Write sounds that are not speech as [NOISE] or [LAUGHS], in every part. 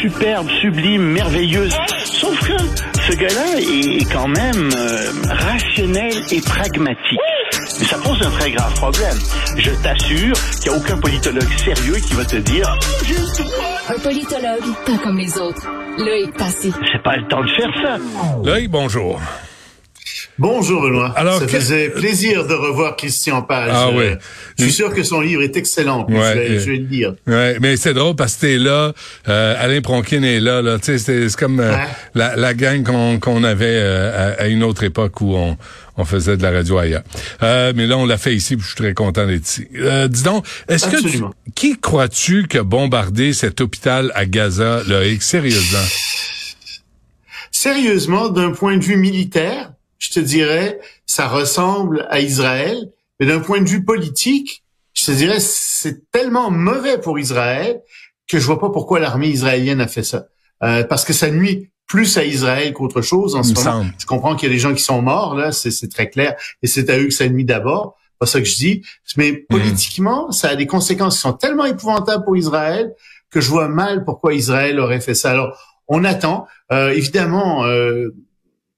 superbe, sublime, merveilleuse. Sauf que ce gars-là est quand même euh, rationnel et pragmatique. Mais ça pose un très grave problème. Je t'assure qu'il n'y a aucun politologue sérieux qui va te dire Un politologue, pas comme les autres. Loïc Passy. c'est pas le temps de faire ça. Loïc, bonjour. Bonjour Benoît. Alors, ça que- faisait plaisir de revoir Christian Page. Ah oui. Je suis sûr que son livre est excellent. Ouais, je, vais, je vais le lire. Ouais, mais c'est drôle parce que t'es là, euh, Alain Pronkin est là, là. Tu sais, c'est c'est comme euh, la, la gang qu'on qu'on avait euh, à, à une autre époque où on, on faisait de la radio ailleurs. Euh, mais là, on l'a fait ici, puis je suis très content d'être ici. Euh, dis donc, est-ce que tu, Absolument. qui crois-tu qui a bombardé cet hôpital à Gaza, Loïc, sérieusement? Sérieusement, d'un point de vue militaire, je te dirais, ça ressemble à Israël, mais d'un point de vue politique, je te dirais, c'est tellement mauvais pour Israël que je vois pas pourquoi l'armée israélienne a fait ça. Euh, parce que ça nuit plus à Israël qu'autre chose en ce me moment. semble. Je comprends qu'il y a des gens qui sont morts, là, c'est très clair, et c'est à eux que ça nuit d'abord. C'est pas ça que je dis. Mais politiquement, ça a des conséquences qui sont tellement épouvantables pour Israël que je vois mal pourquoi Israël aurait fait ça. Alors, on attend. Euh, évidemment, euh,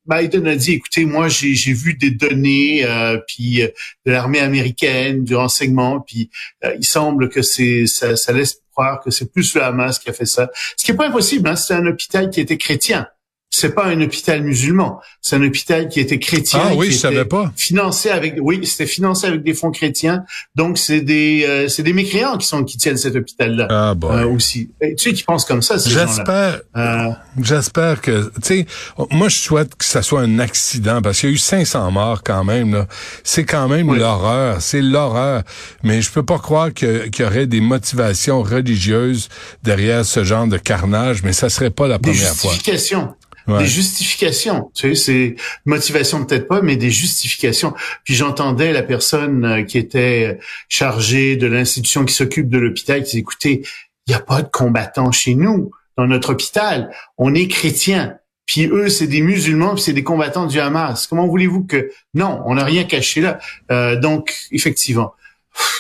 Biden a dit, écoutez, moi, j'ai vu des données, euh, puis euh, de l'armée américaine, du renseignement, puis euh, il semble que c'est ça, ça laisse croire que c'est plus le Hamas qui a fait ça. Ce qui est pas impossible. Hein, c'est un hôpital qui était chrétien. C'est pas un hôpital musulman. C'est un hôpital qui était chrétien. Ah oui, qui je savais pas. Financé avec, oui, c'était financé avec des fonds chrétiens. Donc c'est des, euh, c'est des mécréants qui sont qui tiennent cet hôpital-là Ah bon. euh, aussi. Et tu sais qui pensent comme ça. J'espère, Euh, J'espère que, tu sais, moi je souhaite que ça soit un accident parce qu'il y a eu 500 morts quand même. là. C'est quand même Oui. l'horreur, c'est l'horreur. Mais je peux pas croire que- qu'il y aurait des motivations religieuses derrière ce genre de carnage. Mais ça serait pas la des première fois. Des justifications. Tu sais, c'est motivation peut-être pas, mais des justifications. Puis j'entendais la personne euh, qui était chargée de l'institution qui s'occupe de l'hôpital qui disait, écoutez, il n'y a pas de combattants chez nous, dans notre hôpital. On est chrétiens. Puis eux, c'est des musulmans, puis c'est des combattants du Hamas. Comment voulez-vous que... Non, on n'a rien caché là. Euh, donc, effectivement.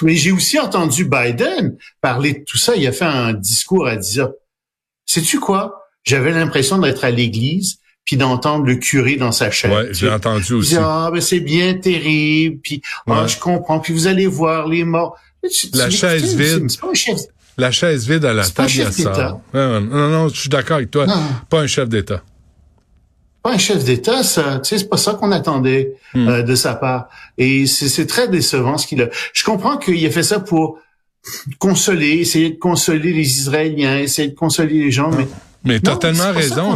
Mais j'ai aussi entendu Biden parler de tout ça. Il a fait un discours à 10 heures. Sais-tu quoi? J'avais l'impression d'être à l'église puis d'entendre le curé dans sa chaise. Ouais, j'ai entendu aussi. dit, ah, ben c'est bien terrible, puis ah, je comprends, puis vous allez voir les morts. Tu- La chaise vide. C'est pas un chef. La chaise vide à la C'est pas un table, d'État. Non, non, je suis d'accord avec toi. Non. Pas un chef d'État. Pas un chef d'État, ça. Tu sais, c'est pas ça qu'on attendait Hmm. euh, de sa part. Et c'est c'est très décevant ce qu'il a. Je comprends qu'il a fait ça pour consoler, essayer de consoler les Israéliens, essayer de consoler les gens, mais Mais non, ça raison.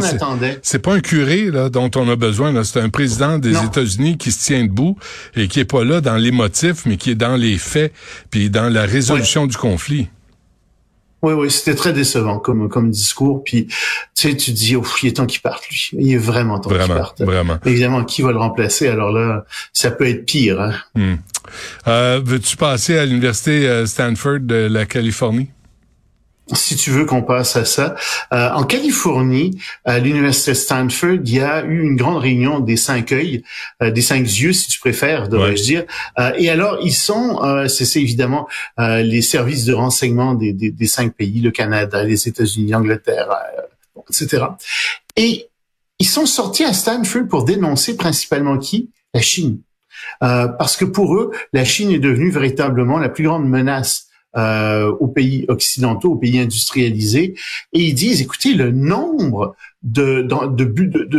c'est- pas un curé là, dont on a besoin. C'est un président des. États-Unis qui se tient debout et qui est pas là dans les motifs, mais qui est dans les faits, puis dans la résolution du conflit. Oui, oui, c'était très décevant comme comme discours. Puis, tu sais, tu dis, oh, il est temps qu'il parte, lui. Il est vraiment temps qu'il parte. vraiment. Évidemment, qui va le remplacer? Alors là, ça peut être pire. Hein? Hmm. Euh, Veux-tu passer à l'université euh, Stanford de la Californie? Si tu veux qu'on passe à ça. Euh, en Californie, à l'université Stanford, il y a eu une grande réunion des cinq œils, euh, des cinq yeux, si tu préfères, devrais-je Ouais. dire. Euh, et alors, ils sont, euh, c'est c'est évidemment euh, les services de renseignement des, des, des cinq pays, le Canada, les États-Unis, l'Angleterre, euh, etc. Et ils sont sortis à Stanford pour dénoncer principalement qui? La Chine. Euh, parce que pour eux, la Chine est devenue véritablement la plus grande menace euh, aux pays occidentaux, aux pays industrialisés. Et ils disent, écoutez, le nombre de,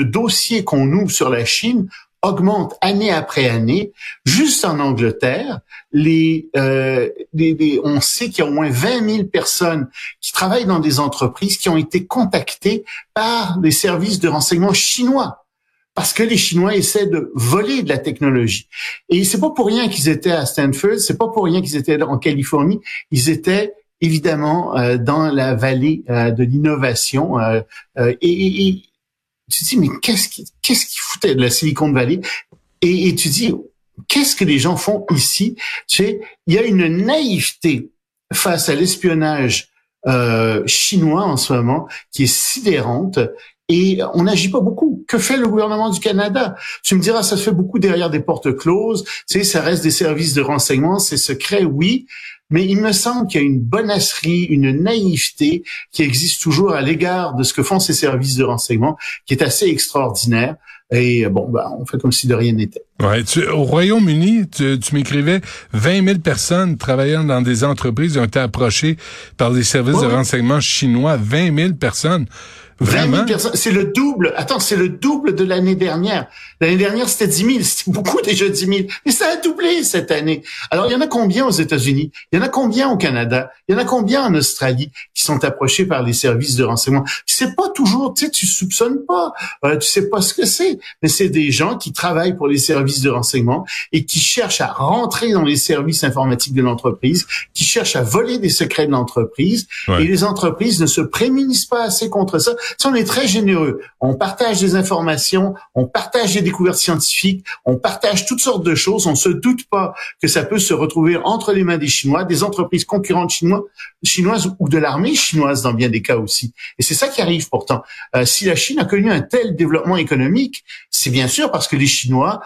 dossiers qu'on ouvre sur la Chine augmente année après année. Juste en Angleterre, les, euh, on sait qu'il y a au moins 20 000 personnes qui travaillent dans des entreprises qui ont été contactées par les services de renseignement chinois parce que les Chinois essaient de voler de la technologie. Et c'est pas pour rien qu'ils étaient à Stanford, c'est pas pour rien qu'ils étaient en Californie, ils étaient évidemment euh, dans la vallée euh, de l'innovation. euh, euh, et, et- et tu te dis, mais qu'est-ce qui, qu'est-ce qui foutait de la Silicon Valley? Et, et tu dis, qu'est-ce que les gens font ici? Tu sais, il y a une naïveté face à l'espionnage euh, chinois en ce moment qui est sidérante et on n'agit pas beaucoup. Que fait le gouvernement du Canada? Tu me diras, ça se fait beaucoup derrière des portes closes. Tu sais, ça reste des services de renseignement, c'est secret, oui, mais il me semble qu'il y a une bonasserie, une naïveté qui existe toujours à l'égard de ce que font ces services de renseignement, qui est assez extraordinaire. Et bon, bah, on fait comme si de rien n'était. Ouais, au Royaume-Uni, tu, tu m'écrivais 20 000 personnes travaillant dans des entreprises ont été approchées par les services de renseignement chinois. 20 000 personnes. Vraiment? C'est le double. Attends, c'est le double de l'année dernière. L'année dernière, c'était 10 000. [LAUGHS] C'était beaucoup déjà 10 000. Mais ça a doublé cette année. Alors, il y en a combien aux États-Unis? Il y en a combien au Canada? Il y en a combien en Australie qui sont approchés par les services de renseignement? C'est pas toujours, tu sais, tu soupçonnes pas. Euh, tu sais pas ce que c'est. Mais c'est des gens qui travaillent pour les services de renseignement et qui cherchent à rentrer dans les services informatiques de l'entreprise, qui cherchent à voler des secrets de l'entreprise. Et les entreprises ne se prémunissent pas assez contre ça si on est très généreux, on partage des informations, on partage des découvertes scientifiques, on partage toutes sortes de choses, on se doute pas que ça peut se retrouver entre les mains des Chinois, des entreprises concurrentes chinoises, chinoises ou de l'armée chinoise dans bien des cas aussi. Et c'est ça qui arrive pourtant. Euh, si la Chine a connu un tel développement économique, c'est bien sûr parce que les Chinois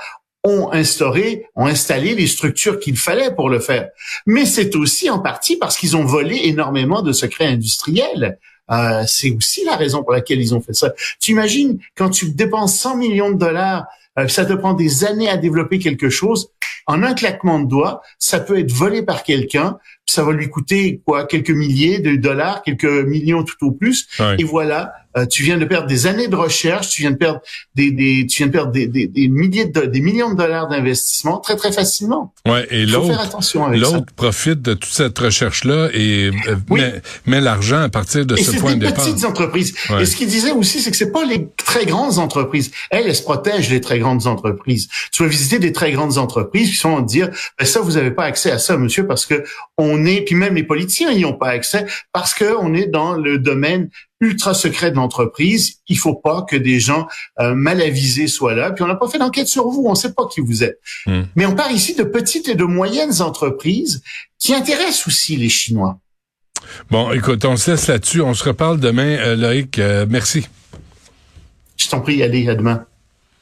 ont instauré, ont installé les structures qu'il fallait pour le faire. Mais c'est aussi en partie parce qu'ils ont volé énormément de secrets industriels. Euh, c'est aussi la raison pour laquelle ils ont fait ça. Tu imagines quand tu dépenses 100 millions de dollars, euh, ça te prend des années à développer quelque chose. En un claquement de doigts, ça peut être volé par quelqu'un. Ça va lui coûter quoi quelques milliers de dollars, quelques millions tout au plus. Et voilà, euh, tu viens de perdre des années de recherche, tu viens de perdre des, des tu viens de perdre des, des, des milliers de, des millions de dollars d'investissement très très facilement. Ouais, et l'autre l'autre profite de toute cette recherche là et euh, met, met l'argent à partir de ce point de départ. C'est des petites entreprises. Et ce qu'il disait aussi, c'est que c'est pas les très grandes entreprises. Elles, elles se protègent les très grandes entreprises. Tu vas visiter des très grandes entreprises qui sont à dire, ben ça, vous avez pas accès à ça, monsieur, parce que on est, puis même les politiciens y ont pas accès parce que on est dans le domaine ultra secret de l'entreprise. Il faut pas que des gens euh, mal avisés soient là. Puis on n'a pas fait d'enquête sur vous, on ne sait pas qui vous êtes. Hmm. Mais on parle ici de petites et de moyennes entreprises qui intéressent aussi les Chinois. Bon, écoute, on se laisse là-dessus. On se reparle demain, euh, Loïc. Euh, merci. Je t'en prie, allez, à demain.